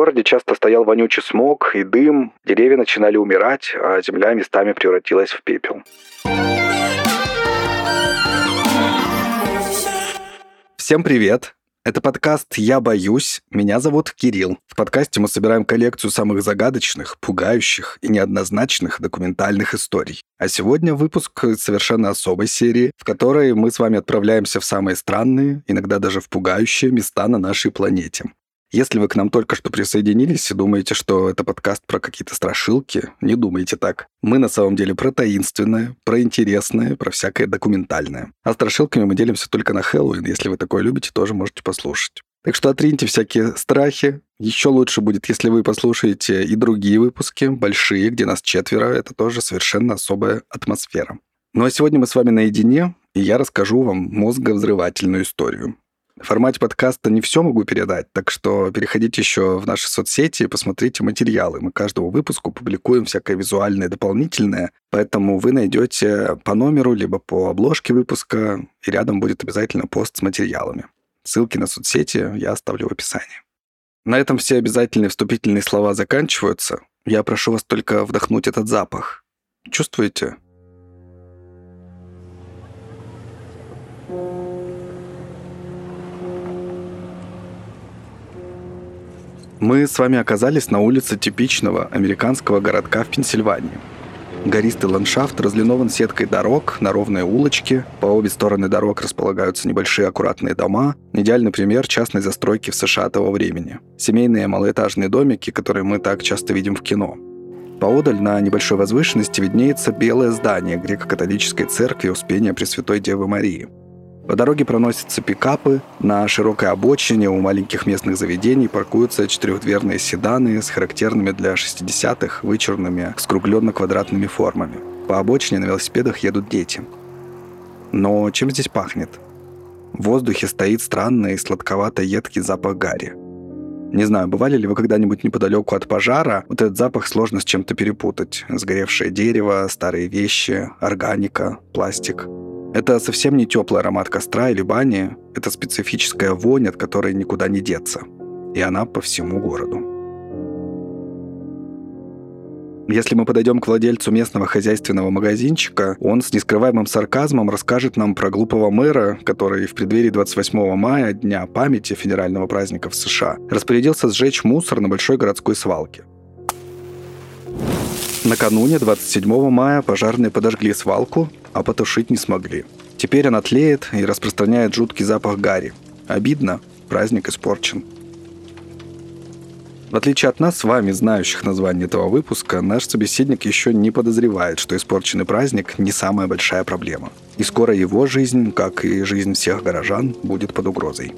городе часто стоял вонючий смог и дым, деревья начинали умирать, а земля местами превратилась в пепел. Всем привет! Это подкаст «Я боюсь». Меня зовут Кирилл. В подкасте мы собираем коллекцию самых загадочных, пугающих и неоднозначных документальных историй. А сегодня выпуск совершенно особой серии, в которой мы с вами отправляемся в самые странные, иногда даже в пугающие места на нашей планете. Если вы к нам только что присоединились и думаете, что это подкаст про какие-то страшилки, не думайте так. Мы на самом деле про таинственное, про интересное, про всякое документальное. А страшилками мы делимся только на Хэллоуин. Если вы такое любите, тоже можете послушать. Так что отриньте всякие страхи. Еще лучше будет, если вы послушаете и другие выпуски, большие, где нас четверо. Это тоже совершенно особая атмосфера. Ну а сегодня мы с вами наедине, и я расскажу вам мозговзрывательную историю. В формате подкаста не все могу передать, так что переходите еще в наши соцсети и посмотрите материалы. Мы каждому выпуску публикуем всякое визуальное дополнительное, поэтому вы найдете по номеру либо по обложке выпуска, и рядом будет обязательно пост с материалами. Ссылки на соцсети я оставлю в описании. На этом все обязательные вступительные слова заканчиваются. Я прошу вас только вдохнуть этот запах. Чувствуете? Мы с вами оказались на улице типичного американского городка в Пенсильвании. Гористый ландшафт разлинован сеткой дорог на ровные улочки. По обе стороны дорог располагаются небольшие аккуратные дома. Идеальный пример частной застройки в США того времени. Семейные малоэтажные домики, которые мы так часто видим в кино. Поодаль на небольшой возвышенности виднеется белое здание греко-католической церкви Успения Пресвятой Девы Марии – по дороге проносятся пикапы, на широкой обочине у маленьких местных заведений паркуются четырехдверные седаны с характерными для 60-х вычурными скругленно-квадратными формами. По обочине на велосипедах едут дети. Но чем здесь пахнет? В воздухе стоит странный сладковато-едкий запах гари. Не знаю, бывали ли вы когда-нибудь неподалеку от пожара? Вот этот запах сложно с чем-то перепутать. Сгоревшее дерево, старые вещи, органика, пластик – это совсем не теплый аромат костра или бани, это специфическая вонь, от которой никуда не деться. И она по всему городу. Если мы подойдем к владельцу местного хозяйственного магазинчика, он с нескрываемым сарказмом расскажет нам про глупого мэра, который в преддверии 28 мая, Дня памяти федерального праздника в США, распорядился сжечь мусор на большой городской свалке. Накануне, 27 мая, пожарные подожгли свалку, а потушить не смогли. Теперь она тлеет и распространяет жуткий запах гари. Обидно, праздник испорчен. В отличие от нас с вами, знающих название этого выпуска, наш собеседник еще не подозревает, что испорченный праздник не самая большая проблема. И скоро его жизнь, как и жизнь всех горожан, будет под угрозой.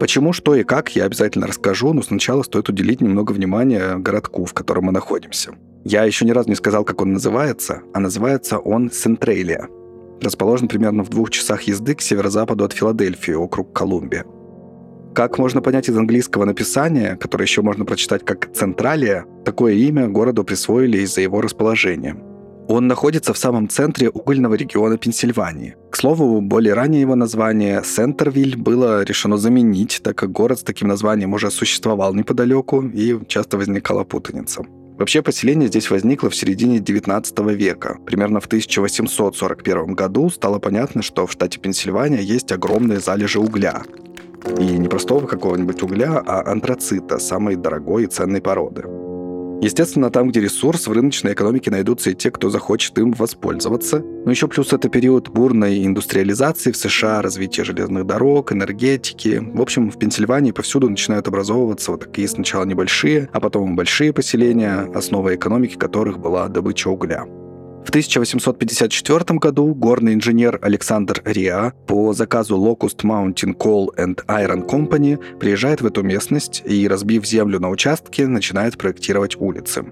Почему, что и как, я обязательно расскажу, но сначала стоит уделить немного внимания городку, в котором мы находимся. Я еще ни разу не сказал, как он называется, а называется он Сентрелия. Расположен примерно в двух часах езды к северо-западу от Филадельфии, округ Колумбия. Как можно понять из английского написания, которое еще можно прочитать как «Централия», такое имя городу присвоили из-за его расположения. Он находится в самом центре угольного региона Пенсильвании. К слову, более ранее его название Сентервиль было решено заменить, так как город с таким названием уже существовал неподалеку и часто возникала путаница. Вообще поселение здесь возникло в середине 19 века. Примерно в 1841 году стало понятно, что в штате Пенсильвания есть огромные залежи угля. И не простого какого-нибудь угля, а антрацита, самой дорогой и ценной породы. Естественно, там, где ресурс, в рыночной экономике найдутся и те, кто захочет им воспользоваться. Но еще плюс это период бурной индустриализации в США, развития железных дорог, энергетики. В общем, в Пенсильвании повсюду начинают образовываться вот такие сначала небольшие, а потом большие поселения, основой экономики которых была добыча угля. В 1854 году горный инженер Александр Риа по заказу Locust Mountain Coal and Iron Company приезжает в эту местность и, разбив землю на участке, начинает проектировать улицы.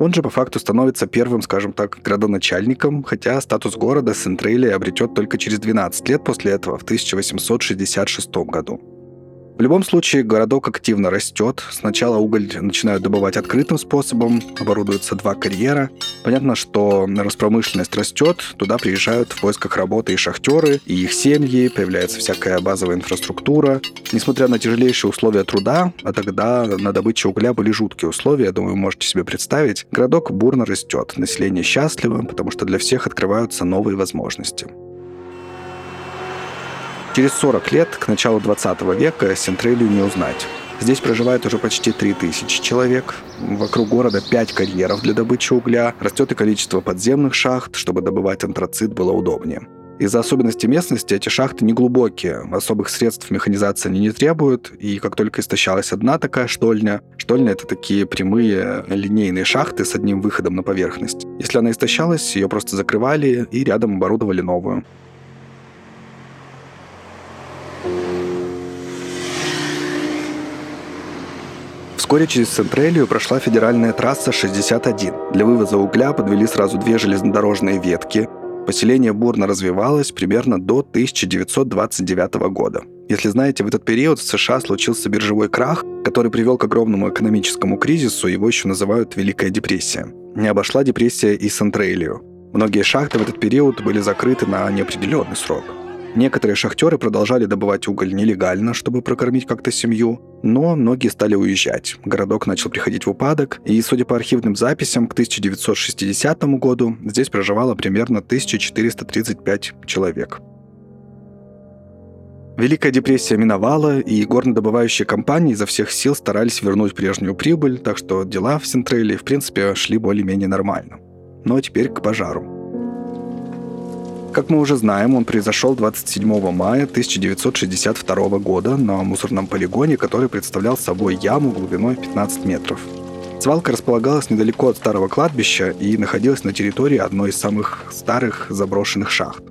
Он же по факту становится первым, скажем так, градоначальником, хотя статус города Сентрелия обретет только через 12 лет после этого, в 1866 году. Любом случае, городок активно растет. Сначала уголь начинают добывать открытым способом, оборудуются два карьера. Понятно, что распромышленность растет, туда приезжают в поисках работы и шахтеры, и их семьи, появляется всякая базовая инфраструктура. Несмотря на тяжелейшие условия труда, а тогда на добыче угля были жуткие условия, я думаю, вы можете себе представить, городок бурно растет, население счастливо, потому что для всех открываются новые возможности. Через 40 лет, к началу 20 века, Сентрелью не узнать. Здесь проживает уже почти 3000 человек. Вокруг города 5 карьеров для добычи угля. Растет и количество подземных шахт, чтобы добывать антрацит было удобнее. Из-за особенностей местности эти шахты неглубокие, особых средств механизации они не требуют, и как только истощалась одна такая штольня, штольня — это такие прямые линейные шахты с одним выходом на поверхность. Если она истощалась, ее просто закрывали и рядом оборудовали новую. Вскоре через Центрелию прошла федеральная трасса 61. Для вывоза угля подвели сразу две железнодорожные ветки. Поселение бурно развивалось примерно до 1929 года. Если знаете, в этот период в США случился биржевой крах, который привел к огромному экономическому кризису, его еще называют Великая депрессия. Не обошла депрессия и Центрелию. Многие шахты в этот период были закрыты на неопределенный срок. Некоторые шахтеры продолжали добывать уголь нелегально, чтобы прокормить как-то семью, но многие стали уезжать. Городок начал приходить в упадок, и, судя по архивным записям, к 1960 году здесь проживало примерно 1435 человек. Великая депрессия миновала, и горнодобывающие компании изо всех сил старались вернуть прежнюю прибыль, так что дела в Сентреле, в принципе, шли более-менее нормально. Но теперь к пожару. Как мы уже знаем, он произошел 27 мая 1962 года на мусорном полигоне, который представлял собой яму глубиной 15 метров. Свалка располагалась недалеко от старого кладбища и находилась на территории одной из самых старых заброшенных шахт.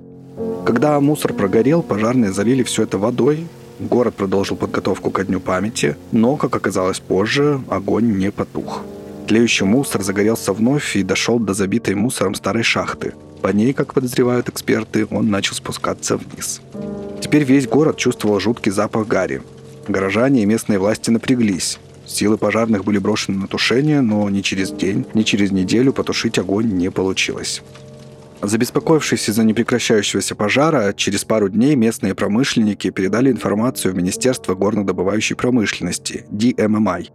Когда мусор прогорел, пожарные залили все это водой, город продолжил подготовку ко Дню памяти, но, как оказалось позже, огонь не потух. Тлеющий мусор загорелся вновь и дошел до забитой мусором старой шахты. По ней, как подозревают эксперты, он начал спускаться вниз. Теперь весь город чувствовал жуткий запах гари. Горожане и местные власти напряглись. Силы пожарных были брошены на тушение, но ни через день, ни через неделю потушить огонь не получилось. Забеспокоившись из-за непрекращающегося пожара, через пару дней местные промышленники передали информацию в Министерство горнодобывающей промышленности, DMMI,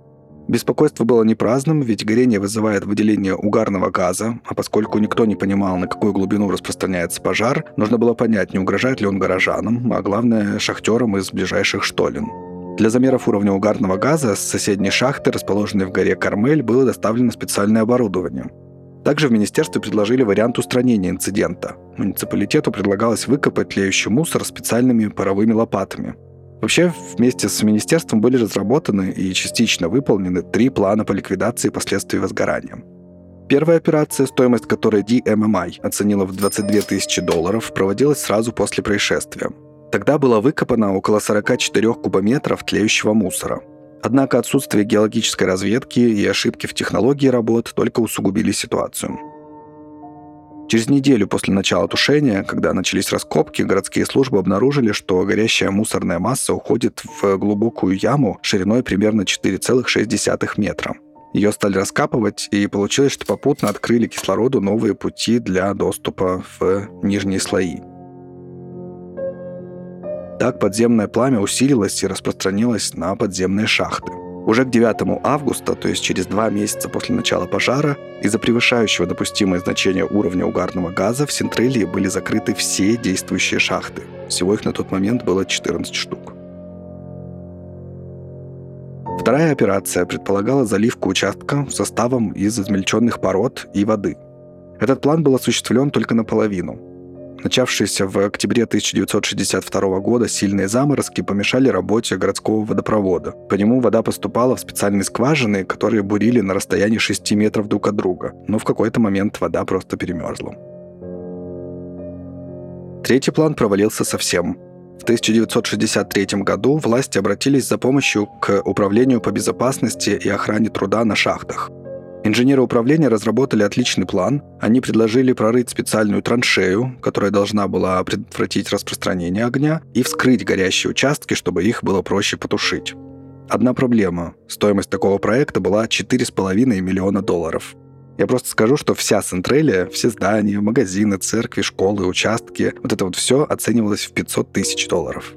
Беспокойство было не праздным, ведь горение вызывает выделение угарного газа, а поскольку никто не понимал, на какую глубину распространяется пожар, нужно было понять, не угрожает ли он горожанам, а главное, шахтерам из ближайших штолен. Для замеров уровня угарного газа с соседней шахты, расположенной в горе Кармель, было доставлено специальное оборудование. Также в министерстве предложили вариант устранения инцидента. Муниципалитету предлагалось выкопать тлеющий мусор специальными паровыми лопатами – Вообще, вместе с министерством были разработаны и частично выполнены три плана по ликвидации последствий возгорания. Первая операция, стоимость которой DMMI оценила в 22 тысячи долларов, проводилась сразу после происшествия. Тогда было выкопано около 44 кубометров тлеющего мусора. Однако отсутствие геологической разведки и ошибки в технологии работ только усугубили ситуацию. Через неделю после начала тушения, когда начались раскопки, городские службы обнаружили, что горящая мусорная масса уходит в глубокую яму шириной примерно 4,6 метра. Ее стали раскапывать, и получилось, что попутно открыли кислороду новые пути для доступа в нижние слои. Так подземное пламя усилилось и распространилось на подземные шахты. Уже к 9 августа, то есть через два месяца после начала пожара, из-за превышающего допустимое значение уровня угарного газа в Сентрелии были закрыты все действующие шахты. Всего их на тот момент было 14 штук. Вторая операция предполагала заливку участка составом из измельченных пород и воды. Этот план был осуществлен только наполовину – Начавшиеся в октябре 1962 года сильные заморозки помешали работе городского водопровода. По нему вода поступала в специальные скважины, которые бурили на расстоянии 6 метров друг от друга. Но в какой-то момент вода просто перемерзла. Третий план провалился совсем. В 1963 году власти обратились за помощью к Управлению по безопасности и охране труда на шахтах. Инженеры управления разработали отличный план. Они предложили прорыть специальную траншею, которая должна была предотвратить распространение огня, и вскрыть горящие участки, чтобы их было проще потушить. Одна проблема. Стоимость такого проекта была 4,5 миллиона долларов. Я просто скажу, что вся Центрелия, все здания, магазины, церкви, школы, участки, вот это вот все оценивалось в 500 тысяч долларов.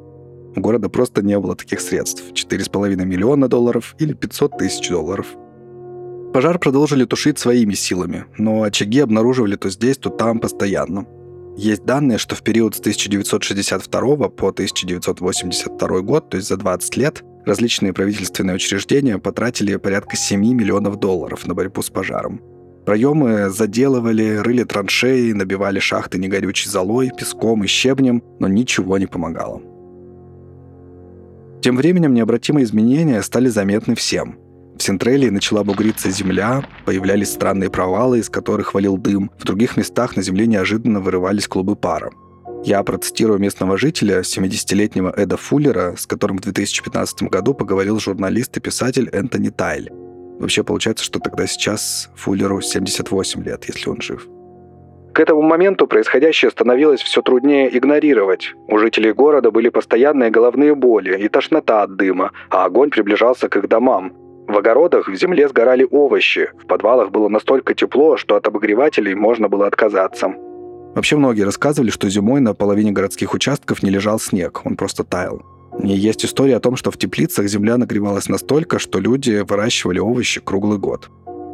У города просто не было таких средств. 4,5 миллиона долларов или 500 тысяч долларов. Пожар продолжили тушить своими силами, но очаги обнаруживали то здесь, то там постоянно. Есть данные, что в период с 1962 по 1982 год, то есть за 20 лет, различные правительственные учреждения потратили порядка 7 миллионов долларов на борьбу с пожаром. Проемы заделывали, рыли траншеи, набивали шахты негорючей золой, песком и щебнем, но ничего не помогало. Тем временем необратимые изменения стали заметны всем. В Сентрелии начала бугриться земля, появлялись странные провалы, из которых валил дым. В других местах на земле неожиданно вырывались клубы пара. Я процитирую местного жителя, 70-летнего Эда Фуллера, с которым в 2015 году поговорил журналист и писатель Энтони Тайль. Вообще получается, что тогда сейчас Фуллеру 78 лет, если он жив. К этому моменту происходящее становилось все труднее игнорировать. У жителей города были постоянные головные боли и тошнота от дыма, а огонь приближался к их домам. В огородах в земле сгорали овощи, в подвалах было настолько тепло, что от обогревателей можно было отказаться. Вообще многие рассказывали, что зимой на половине городских участков не лежал снег, он просто таял. И есть история о том, что в теплицах земля нагревалась настолько, что люди выращивали овощи круглый год.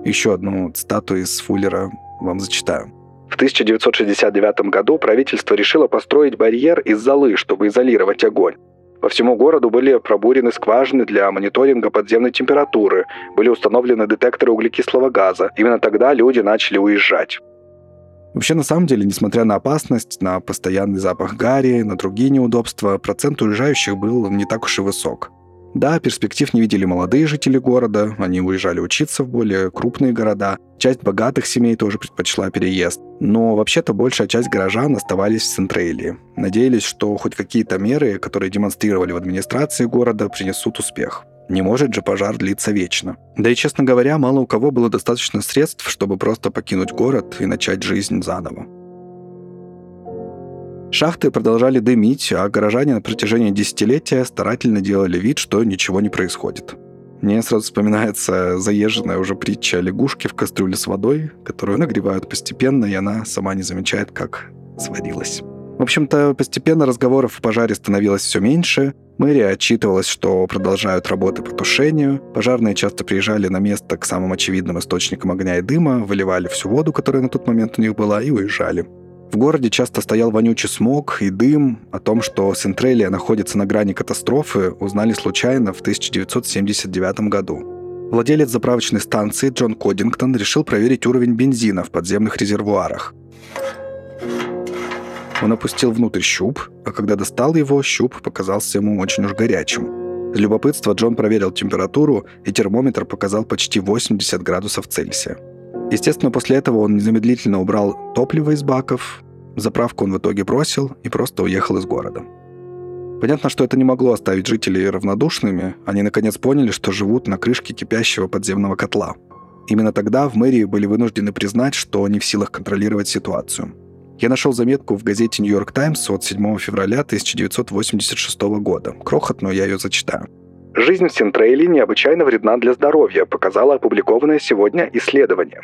Еще одну цитату из Фуллера вам зачитаю. В 1969 году правительство решило построить барьер из золы, чтобы изолировать огонь. По всему городу были пробурены скважины для мониторинга подземной температуры, были установлены детекторы углекислого газа. Именно тогда люди начали уезжать. Вообще, на самом деле, несмотря на опасность, на постоянный запах гари, на другие неудобства, процент уезжающих был не так уж и высок. Да, перспектив не видели молодые жители города, они уезжали учиться в более крупные города. Часть богатых семей тоже предпочла переезд. Но вообще-то большая часть горожан оставались в Центрелии. Надеялись, что хоть какие-то меры, которые демонстрировали в администрации города, принесут успех. Не может же пожар длиться вечно. Да и, честно говоря, мало у кого было достаточно средств, чтобы просто покинуть город и начать жизнь заново. Шахты продолжали дымить, а горожане на протяжении десятилетия старательно делали вид, что ничего не происходит. Мне сразу вспоминается заезженная уже притча о лягушке в кастрюле с водой, которую нагревают постепенно, и она сама не замечает, как сварилась. В общем-то, постепенно разговоров о пожаре становилось все меньше. Мэрия отчитывалась, что продолжают работы по тушению. Пожарные часто приезжали на место к самым очевидным источникам огня и дыма, выливали всю воду, которая на тот момент у них была, и уезжали. В городе часто стоял вонючий смог и дым. О том, что Сентрелия находится на грани катастрофы, узнали случайно в 1979 году. Владелец заправочной станции Джон Кодингтон решил проверить уровень бензина в подземных резервуарах. Он опустил внутрь щуп, а когда достал его, щуп показался ему очень уж горячим. Из любопытства Джон проверил температуру, и термометр показал почти 80 градусов Цельсия. Естественно, после этого он незамедлительно убрал топливо из баков, заправку он в итоге бросил и просто уехал из города. Понятно, что это не могло оставить жителей равнодушными. Они наконец поняли, что живут на крышке кипящего подземного котла. Именно тогда в мэрии были вынуждены признать, что они в силах контролировать ситуацию. Я нашел заметку в газете «Нью-Йорк Таймс» от 7 февраля 1986 года. Крохотную я ее зачитаю. Жизнь в Синтрейле необычайно вредна для здоровья, показало опубликованное сегодня исследование.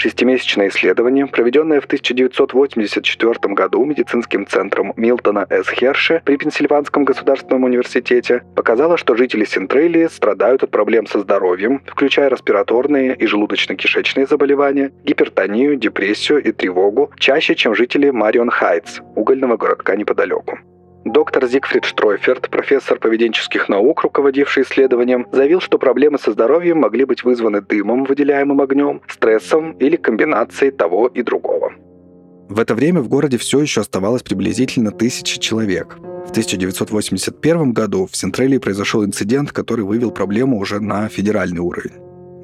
Шестимесячное исследование, проведенное в 1984 году медицинским центром Милтона С. Херше при Пенсильванском государственном университете, показало, что жители Синтрелии страдают от проблем со здоровьем, включая респираторные и желудочно-кишечные заболевания, гипертонию, депрессию и тревогу, чаще, чем жители Марион Хайтс, угольного городка неподалеку. Доктор Зигфрид Штройферт, профессор поведенческих наук, руководивший исследованием, заявил, что проблемы со здоровьем могли быть вызваны дымом, выделяемым огнем, стрессом или комбинацией того и другого. В это время в городе все еще оставалось приблизительно тысяча человек. В 1981 году в Сентрелии произошел инцидент, который вывел проблему уже на федеральный уровень.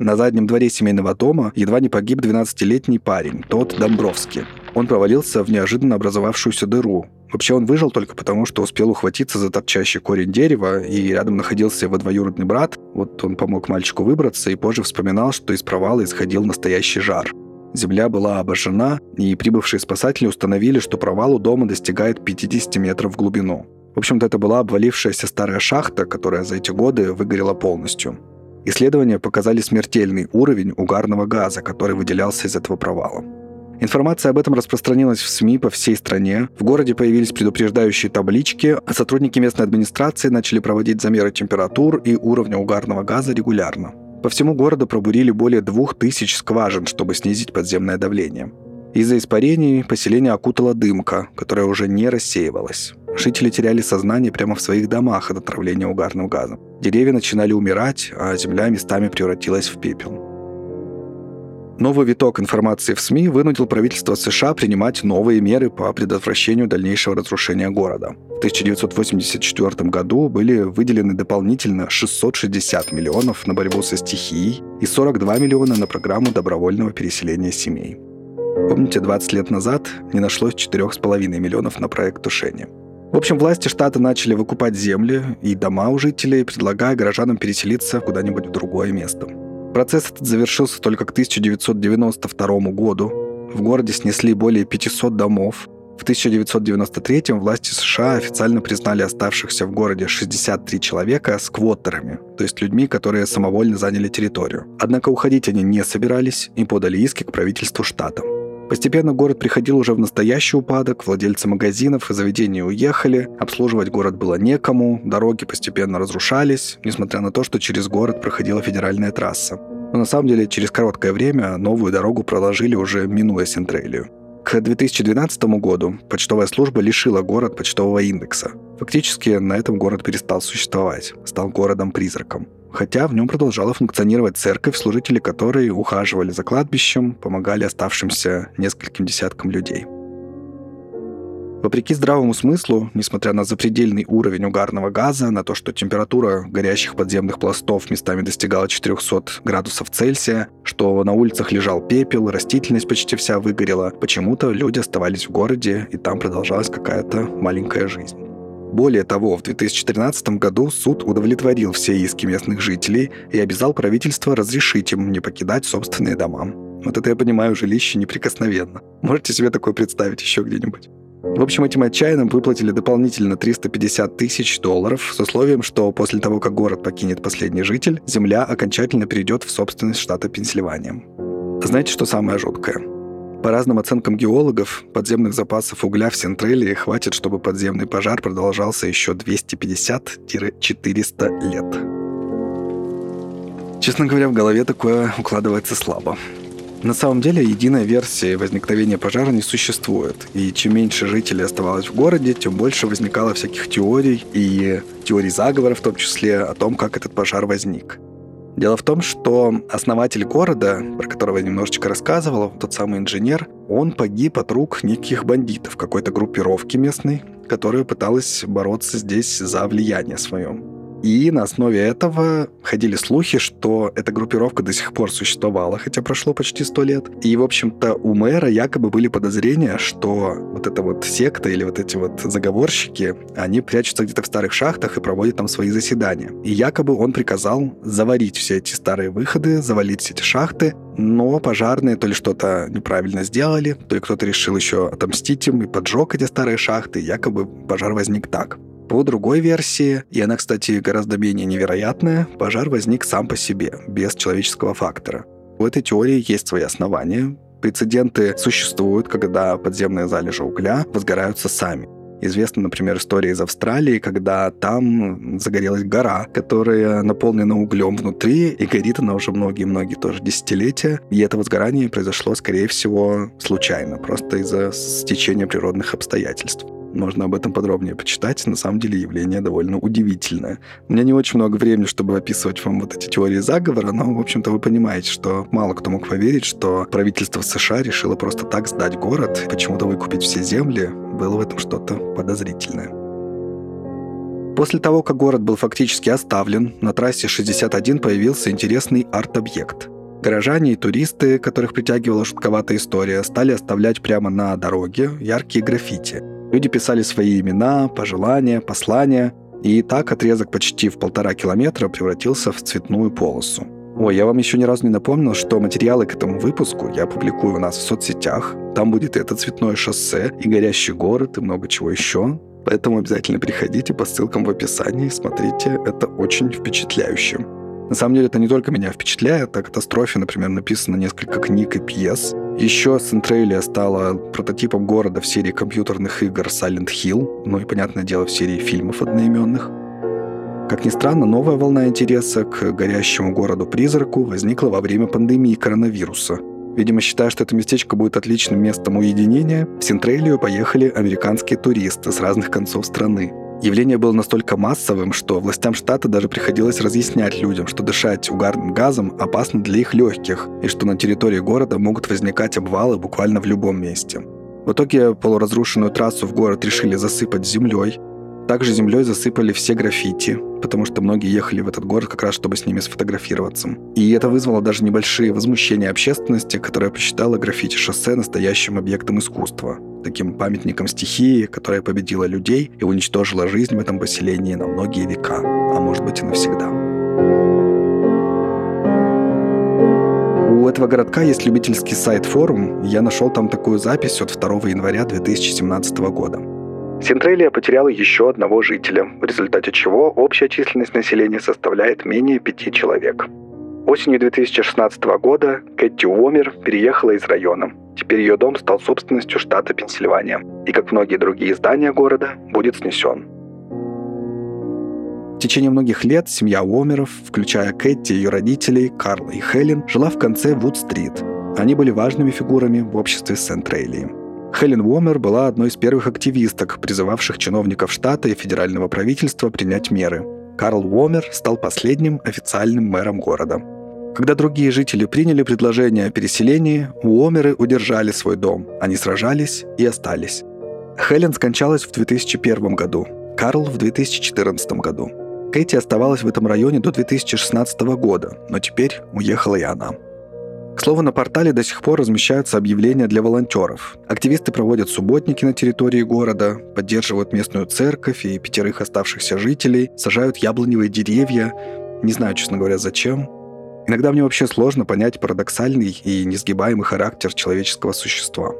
На заднем дворе семейного дома едва не погиб 12-летний парень, тот Домбровский. Он провалился в неожиданно образовавшуюся дыру, Вообще он выжил только потому, что успел ухватиться за торчащий корень дерева, и рядом находился его двоюродный брат. Вот он помог мальчику выбраться и позже вспоминал, что из провала исходил настоящий жар. Земля была обожжена, и прибывшие спасатели установили, что провал у дома достигает 50 метров в глубину. В общем-то, это была обвалившаяся старая шахта, которая за эти годы выгорела полностью. Исследования показали смертельный уровень угарного газа, который выделялся из этого провала. Информация об этом распространилась в СМИ по всей стране. В городе появились предупреждающие таблички, а сотрудники местной администрации начали проводить замеры температур и уровня угарного газа регулярно. По всему городу пробурили более двух тысяч скважин, чтобы снизить подземное давление. Из-за испарений поселение окутала дымка, которая уже не рассеивалась. Жители теряли сознание прямо в своих домах от отравления угарным газом. Деревья начинали умирать, а земля местами превратилась в пепел. Новый виток информации в СМИ вынудил правительство США принимать новые меры по предотвращению дальнейшего разрушения города. В 1984 году были выделены дополнительно 660 миллионов на борьбу со стихией и 42 миллиона на программу добровольного переселения семей. Помните, 20 лет назад не нашлось 4,5 миллионов на проект тушения. В общем, власти штата начали выкупать земли и дома у жителей, предлагая горожанам переселиться куда-нибудь в другое место. Процесс этот завершился только к 1992 году. В городе снесли более 500 домов. В 1993 власти США официально признали оставшихся в городе 63 человека сквоттерами, то есть людьми, которые самовольно заняли территорию. Однако уходить они не собирались и подали иски к правительству штата. Постепенно город приходил уже в настоящий упадок, владельцы магазинов и заведений уехали, обслуживать город было некому, дороги постепенно разрушались, несмотря на то, что через город проходила федеральная трасса. Но на самом деле через короткое время новую дорогу проложили уже минуя Сентрелию. К 2012 году почтовая служба лишила город почтового индекса. Фактически на этом город перестал существовать, стал городом-призраком хотя в нем продолжала функционировать церковь, служители которой ухаживали за кладбищем, помогали оставшимся нескольким десяткам людей. Вопреки здравому смыслу, несмотря на запредельный уровень угарного газа, на то, что температура горящих подземных пластов местами достигала 400 градусов Цельсия, что на улицах лежал пепел, растительность почти вся выгорела, почему-то люди оставались в городе, и там продолжалась какая-то маленькая жизнь. Более того, в 2013 году суд удовлетворил все иски местных жителей и обязал правительство разрешить им не покидать собственные дома. Вот это я понимаю, жилище неприкосновенно. Можете себе такое представить еще где-нибудь? В общем, этим отчаянным выплатили дополнительно 350 тысяч долларов с условием, что после того, как город покинет последний житель, земля окончательно перейдет в собственность штата Пенсильвания. Знаете, что самое жуткое? По разным оценкам геологов, подземных запасов угля в Сентрелии хватит, чтобы подземный пожар продолжался еще 250-400 лет. Честно говоря, в голове такое укладывается слабо. На самом деле, единой версии возникновения пожара не существует. И чем меньше жителей оставалось в городе, тем больше возникало всяких теорий и теорий заговора в том числе о том, как этот пожар возник. Дело в том, что основатель города, про которого я немножечко рассказывал, тот самый инженер, он погиб от рук неких бандитов какой-то группировки местной, которая пыталась бороться здесь за влияние свое. И на основе этого ходили слухи, что эта группировка до сих пор существовала, хотя прошло почти сто лет. И, в общем-то, у мэра якобы были подозрения, что вот эта вот секта или вот эти вот заговорщики, они прячутся где-то в старых шахтах и проводят там свои заседания. И якобы он приказал заварить все эти старые выходы, завалить все эти шахты, но пожарные то ли что-то неправильно сделали, то ли кто-то решил еще отомстить им и поджег эти старые шахты, якобы пожар возник так. По другой версии, и она, кстати, гораздо менее невероятная, пожар возник сам по себе, без человеческого фактора. У этой теории есть свои основания. Прецеденты существуют, когда подземные залежи угля возгораются сами. Известна, например, история из Австралии, когда там загорелась гора, которая наполнена углем внутри, и горит она уже многие-многие тоже десятилетия. И это возгорание произошло, скорее всего, случайно, просто из-за стечения природных обстоятельств. Можно об этом подробнее почитать. На самом деле явление довольно удивительное. У меня не очень много времени, чтобы описывать вам вот эти теории заговора, но, в общем-то, вы понимаете, что мало кто мог поверить, что правительство США решило просто так сдать город, почему-то выкупить все земли. Было в этом что-то подозрительное. После того, как город был фактически оставлен, на трассе 61 появился интересный арт-объект. Горожане и туристы, которых притягивала шутковатая история, стали оставлять прямо на дороге яркие граффити – Люди писали свои имена, пожелания, послания, и так отрезок почти в полтора километра превратился в цветную полосу. Ой, я вам еще ни разу не напомнил, что материалы к этому выпуску я публикую у нас в соцсетях. Там будет это цветное шоссе, и горящий город, и много чего еще. Поэтому обязательно приходите по ссылкам в описании, смотрите, это очень впечатляюще. На самом деле это не только меня впечатляет, о катастрофе, например, написано несколько книг и пьес. Еще Сентрелия стала прототипом города в серии компьютерных игр Silent Hill, ну и, понятное дело, в серии фильмов одноименных. Как ни странно, новая волна интереса к горящему городу-призраку возникла во время пандемии коронавируса. Видимо, считая, что это местечко будет отличным местом уединения, в Синтрелию поехали американские туристы с разных концов страны. Явление было настолько массовым, что властям штата даже приходилось разъяснять людям, что дышать угарным газом опасно для их легких, и что на территории города могут возникать обвалы буквально в любом месте. В итоге полуразрушенную трассу в город решили засыпать землей, также землей засыпали все граффити, потому что многие ехали в этот город как раз, чтобы с ними сфотографироваться. И это вызвало даже небольшие возмущения общественности, которая посчитала граффити-шоссе настоящим объектом искусства, таким памятником стихии, которая победила людей и уничтожила жизнь в этом поселении на многие века, а может быть и навсегда. У этого городка есть любительский сайт-форум, я нашел там такую запись от 2 января 2017 года. Синтрелия потеряла еще одного жителя, в результате чего общая численность населения составляет менее пяти человек. Осенью 2016 года Кэти Уомер переехала из района. Теперь ее дом стал собственностью штата Пенсильвания и, как многие другие здания города, будет снесен. В течение многих лет семья Уомеров, включая Кэти, ее родителей, Карла и Хелен, жила в конце Вуд-стрит. Они были важными фигурами в обществе Сент-Рейлии. Хелен Уомер была одной из первых активисток, призывавших чиновников штата и федерального правительства принять меры. Карл Уомер стал последним официальным мэром города. Когда другие жители приняли предложение о переселении, Уомеры удержали свой дом. Они сражались и остались. Хелен скончалась в 2001 году, Карл в 2014 году. Кэти оставалась в этом районе до 2016 года, но теперь уехала и она. К слову, на портале до сих пор размещаются объявления для волонтеров. Активисты проводят субботники на территории города, поддерживают местную церковь и пятерых оставшихся жителей, сажают яблоневые деревья. Не знаю, честно говоря, зачем. Иногда мне вообще сложно понять парадоксальный и несгибаемый характер человеческого существа.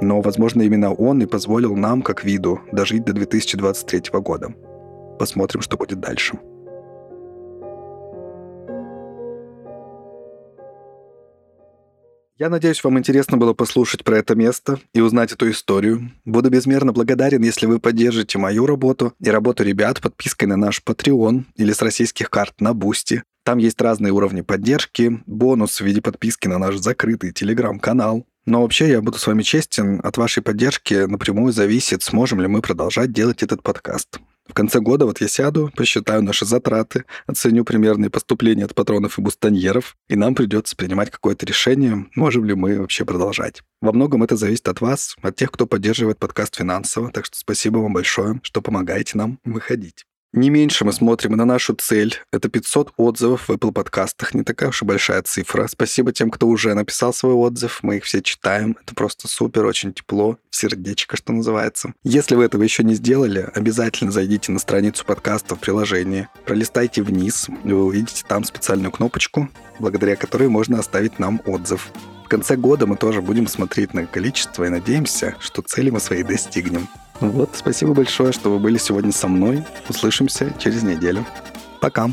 Но, возможно, именно он и позволил нам, как виду, дожить до 2023 года. Посмотрим, что будет дальше. Я надеюсь, вам интересно было послушать про это место и узнать эту историю. Буду безмерно благодарен, если вы поддержите мою работу и работу ребят подпиской на наш Patreon или с российских карт на Бусти. Там есть разные уровни поддержки, бонус в виде подписки на наш закрытый телеграм-канал. Но вообще я буду с вами честен, от вашей поддержки напрямую зависит, сможем ли мы продолжать делать этот подкаст. В конце года вот я сяду, посчитаю наши затраты, оценю примерные поступления от патронов и бустоньеров, и нам придется принимать какое-то решение, можем ли мы вообще продолжать. Во многом это зависит от вас, от тех, кто поддерживает подкаст финансово, так что спасибо вам большое, что помогаете нам выходить. Не меньше мы смотрим на нашу цель. Это 500 отзывов в Apple подкастах. Не такая уж и большая цифра. Спасибо тем, кто уже написал свой отзыв. Мы их все читаем. Это просто супер, очень тепло. Сердечко, что называется. Если вы этого еще не сделали, обязательно зайдите на страницу подкаста в приложении. Пролистайте вниз. И вы увидите там специальную кнопочку, благодаря которой можно оставить нам отзыв. В конце года мы тоже будем смотреть на количество и надеемся, что цели мы свои достигнем. Вот, спасибо большое, что вы были сегодня со мной. Услышимся через неделю. Пока.